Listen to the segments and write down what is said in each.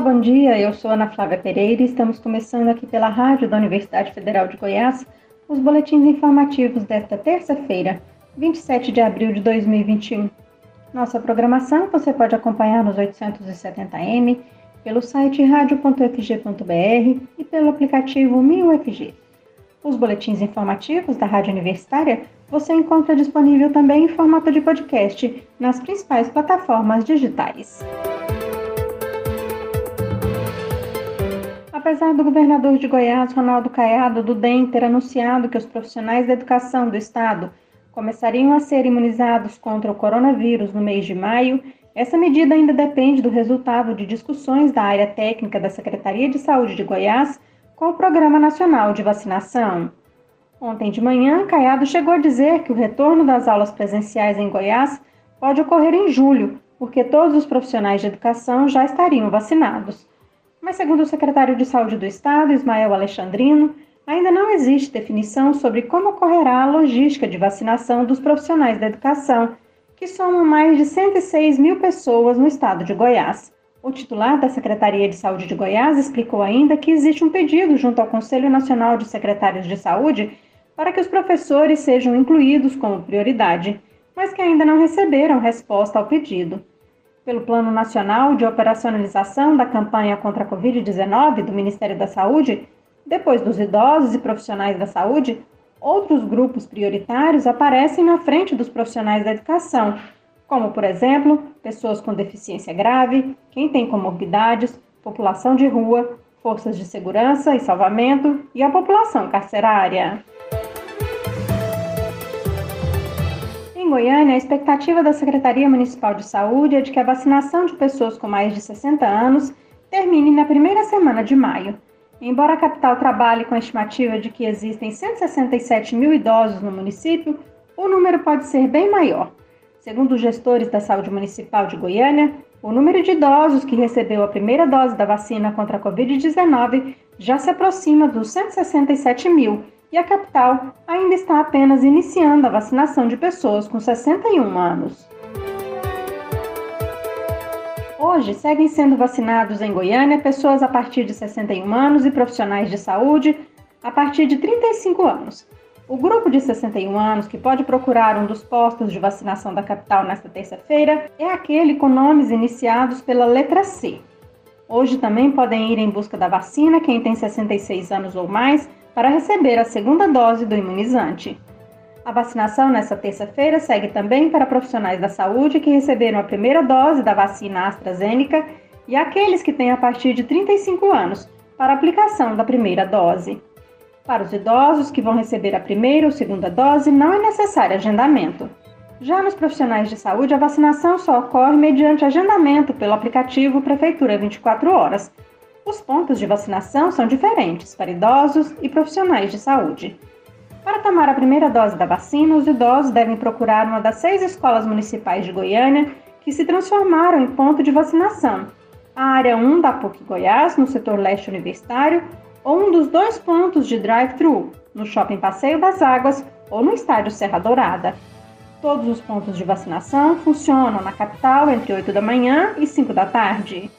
bom dia. Eu sou Ana Flávia Pereira e estamos começando aqui pela rádio da Universidade Federal de Goiás os boletins informativos desta terça-feira, 27 de abril de 2021. Nossa programação você pode acompanhar nos 870m, pelo site radio.fg.br e pelo aplicativo 1000FG. Os boletins informativos da Rádio Universitária você encontra disponível também em formato de podcast nas principais plataformas digitais. Apesar do governador de Goiás, Ronaldo Caiado, do DEM, ter anunciado que os profissionais da educação do estado começariam a ser imunizados contra o coronavírus no mês de maio, essa medida ainda depende do resultado de discussões da área técnica da Secretaria de Saúde de Goiás com o Programa Nacional de Vacinação. Ontem de manhã, Caiado chegou a dizer que o retorno das aulas presenciais em Goiás pode ocorrer em julho, porque todos os profissionais de educação já estariam vacinados. Mas, segundo o secretário de Saúde do Estado, Ismael Alexandrino, ainda não existe definição sobre como ocorrerá a logística de vacinação dos profissionais da educação, que somam mais de 106 mil pessoas no estado de Goiás. O titular da Secretaria de Saúde de Goiás explicou ainda que existe um pedido junto ao Conselho Nacional de Secretários de Saúde para que os professores sejam incluídos como prioridade, mas que ainda não receberam resposta ao pedido pelo Plano Nacional de Operacionalização da Campanha contra a Covid-19 do Ministério da Saúde, depois dos idosos e profissionais da saúde, outros grupos prioritários aparecem na frente dos profissionais da educação, como, por exemplo, pessoas com deficiência grave, quem tem comorbidades, população de rua, forças de segurança e salvamento e a população carcerária. Goiânia, a expectativa da Secretaria Municipal de Saúde é de que a vacinação de pessoas com mais de 60 anos termine na primeira semana de maio. Embora a capital trabalhe com a estimativa de que existem 167 mil idosos no município, o número pode ser bem maior. Segundo os gestores da saúde municipal de Goiânia, o número de idosos que recebeu a primeira dose da vacina contra a Covid-19 já se aproxima dos 167 mil e a capital ainda está apenas iniciando a vacinação de pessoas com 61 anos. Hoje seguem sendo vacinados em Goiânia pessoas a partir de 61 anos e profissionais de saúde a partir de 35 anos. O grupo de 61 anos que pode procurar um dos postos de vacinação da capital nesta terça-feira é aquele com nomes iniciados pela letra C. Hoje também podem ir em busca da vacina quem tem 66 anos ou mais para receber a segunda dose do imunizante. A vacinação nesta terça-feira segue também para profissionais da saúde que receberam a primeira dose da vacina AstraZeneca e aqueles que têm a partir de 35 anos para aplicação da primeira dose. Para os idosos que vão receber a primeira ou segunda dose, não é necessário agendamento. Já nos profissionais de saúde, a vacinação só ocorre mediante agendamento pelo aplicativo Prefeitura 24 Horas, os pontos de vacinação são diferentes para idosos e profissionais de saúde. Para tomar a primeira dose da vacina, os idosos devem procurar uma das seis escolas municipais de Goiânia que se transformaram em ponto de vacinação. A área 1 da PUC Goiás, no setor leste universitário, ou um dos dois pontos de drive-thru, no Shopping Passeio das Águas ou no Estádio Serra Dourada. Todos os pontos de vacinação funcionam na capital entre 8 da manhã e 5 da tarde.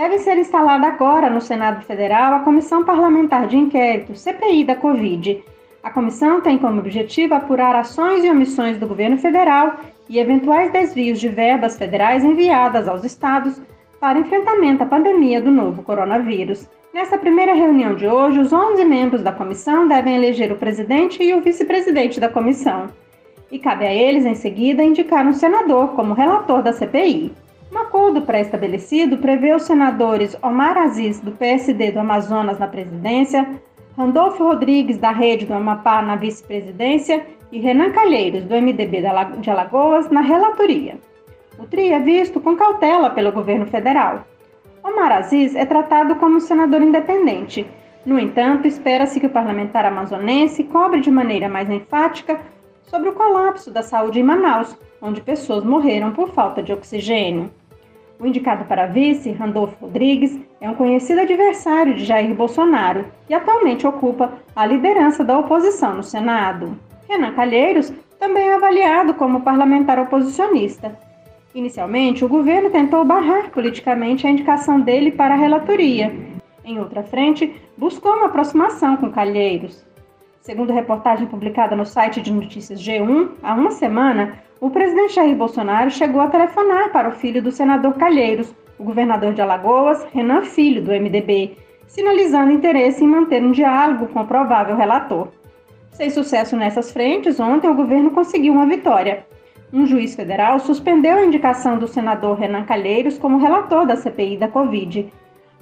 Deve ser instalada agora no Senado Federal a Comissão Parlamentar de Inquérito, CPI da Covid. A comissão tem como objetivo apurar ações e omissões do governo federal e eventuais desvios de verbas federais enviadas aos estados para enfrentamento à pandemia do novo coronavírus. Nessa primeira reunião de hoje, os 11 membros da comissão devem eleger o presidente e o vice-presidente da comissão. E cabe a eles, em seguida, indicar um senador como relator da CPI. Um acordo pré-estabelecido prevê os senadores Omar Aziz, do PSD do Amazonas, na presidência, Randolfo Rodrigues, da Rede do Amapá, na vice-presidência, e Renan Calheiros, do MDB de Alagoas, na relatoria. O TRI é visto com cautela pelo governo federal. Omar Aziz é tratado como senador independente. No entanto, espera-se que o parlamentar amazonense cobre de maneira mais enfática sobre o colapso da saúde em Manaus, onde pessoas morreram por falta de oxigênio. O indicado para vice, Randolfo Rodrigues, é um conhecido adversário de Jair Bolsonaro e atualmente ocupa a liderança da oposição no Senado. Renan Calheiros também é avaliado como parlamentar oposicionista. Inicialmente, o governo tentou barrar politicamente a indicação dele para a relatoria. Em outra frente, buscou uma aproximação com Calheiros. Segundo reportagem publicada no site de notícias G1, há uma semana, o presidente Jair Bolsonaro chegou a telefonar para o filho do senador Calheiros, o governador de Alagoas, Renan Filho, do MDB, sinalizando interesse em manter um diálogo com o provável relator. Sem sucesso nessas frentes, ontem o governo conseguiu uma vitória um juiz federal suspendeu a indicação do senador Renan Calheiros como relator da CPI da Covid.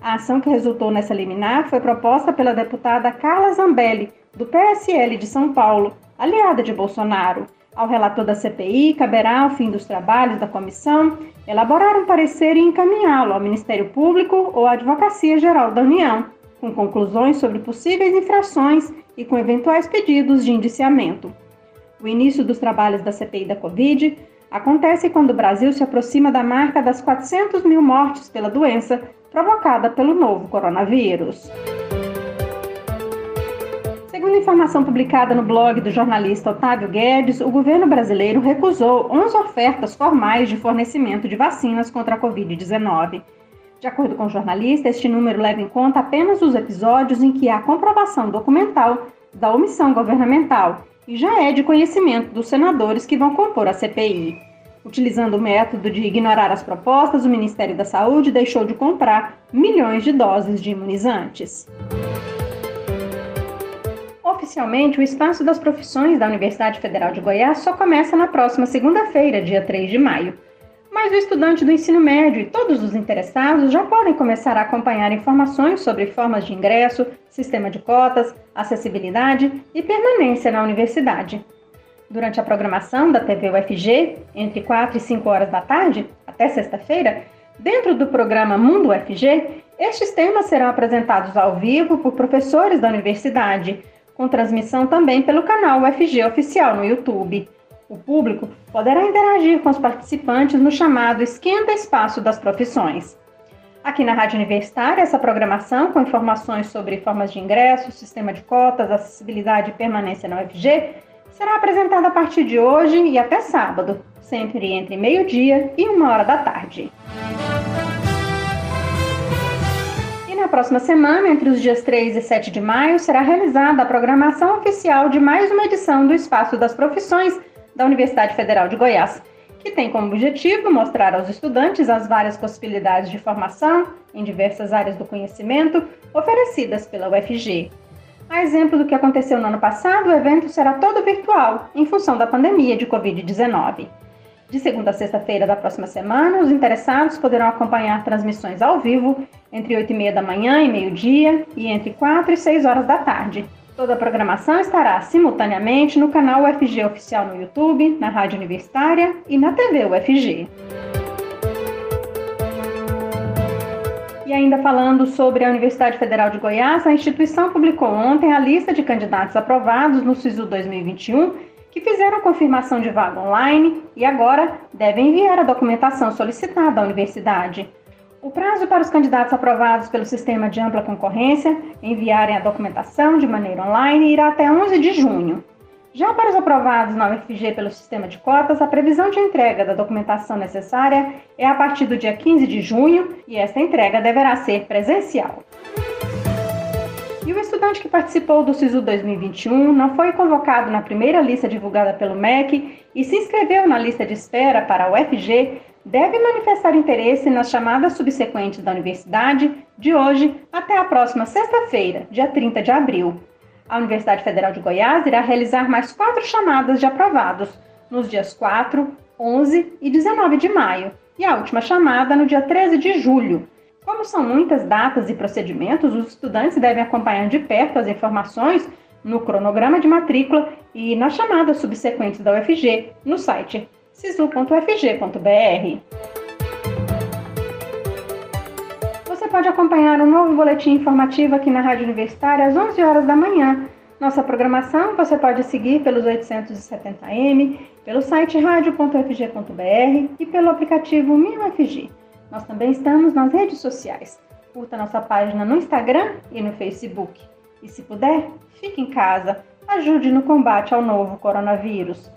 A ação que resultou nessa liminar foi proposta pela deputada Carla Zambelli, do PSL de São Paulo, aliada de Bolsonaro. Ao relator da CPI, caberá, ao fim dos trabalhos da comissão, elaborar um parecer e encaminhá-lo ao Ministério Público ou à Advocacia Geral da União, com conclusões sobre possíveis infrações e com eventuais pedidos de indiciamento. O início dos trabalhos da CPI da Covid acontece quando o Brasil se aproxima da marca das 400 mil mortes pela doença provocada pelo novo coronavírus. Segundo informação publicada no blog do jornalista Otávio Guedes, o governo brasileiro recusou 11 ofertas formais de fornecimento de vacinas contra a Covid-19. De acordo com o jornalista, este número leva em conta apenas os episódios em que há comprovação documental da omissão governamental e já é de conhecimento dos senadores que vão compor a CPI. Utilizando o método de ignorar as propostas, o Ministério da Saúde deixou de comprar milhões de doses de imunizantes. Oficialmente, o Espaço das Profissões da Universidade Federal de Goiás só começa na próxima segunda-feira, dia 3 de maio mas o estudante do ensino médio e todos os interessados já podem começar a acompanhar informações sobre formas de ingresso, sistema de cotas, acessibilidade e permanência na universidade. Durante a programação da TV UFG, entre 4 e 5 horas da tarde, até sexta-feira, dentro do programa Mundo UFG, estes temas serão apresentados ao vivo por professores da universidade, com transmissão também pelo canal UFG Oficial no YouTube. O público poderá interagir com os participantes no chamado Esquenta Espaço das Profissões. Aqui na Rádio Universitária, essa programação com informações sobre formas de ingresso, sistema de cotas, acessibilidade e permanência na UFG será apresentada a partir de hoje e até sábado, sempre entre meio-dia e uma hora da tarde. Na próxima semana, entre os dias 3 e 7 de maio, será realizada a programação oficial de mais uma edição do Espaço das Profissões da Universidade Federal de Goiás, que tem como objetivo mostrar aos estudantes as várias possibilidades de formação em diversas áreas do conhecimento oferecidas pela UFG. A exemplo do que aconteceu no ano passado, o evento será todo virtual, em função da pandemia de Covid-19. De segunda a sexta-feira da próxima semana, os interessados poderão acompanhar transmissões ao vivo entre 8 e meia da manhã e meio-dia e entre 4 e 6 horas da tarde, Toda a programação estará simultaneamente no canal UFG Oficial no YouTube, na Rádio Universitária e na TV UFG. E ainda falando sobre a Universidade Federal de Goiás, a instituição publicou ontem a lista de candidatos aprovados no SISU 2021 que fizeram confirmação de vaga online e agora devem enviar a documentação solicitada à universidade. O prazo para os candidatos aprovados pelo sistema de ampla concorrência enviarem a documentação de maneira online irá até 11 de junho. Já para os aprovados na UFG pelo sistema de cotas, a previsão de entrega da documentação necessária é a partir do dia 15 de junho e esta entrega deverá ser presencial. E o estudante que participou do SISU 2021 não foi convocado na primeira lista divulgada pelo MEC e se inscreveu na lista de espera para a UFG deve manifestar interesse nas chamadas subsequentes da universidade de hoje até a próxima sexta-feira, dia 30 de abril. A Universidade Federal de Goiás irá realizar mais quatro chamadas de aprovados nos dias 4, 11 e 19 de maio, e a última chamada no dia 13 de julho. Como são muitas datas e procedimentos, os estudantes devem acompanhar de perto as informações no cronograma de matrícula e nas chamadas subsequentes da UFG no site sisu.fg.br. Você pode acompanhar um novo boletim informativo aqui na Rádio Universitária às 11 horas da manhã. Nossa programação você pode seguir pelos 870m, pelo site radio.fg.br e pelo aplicativo MinUFG. Nós também estamos nas redes sociais. Curta nossa página no Instagram e no Facebook. E se puder, fique em casa. Ajude no combate ao novo coronavírus.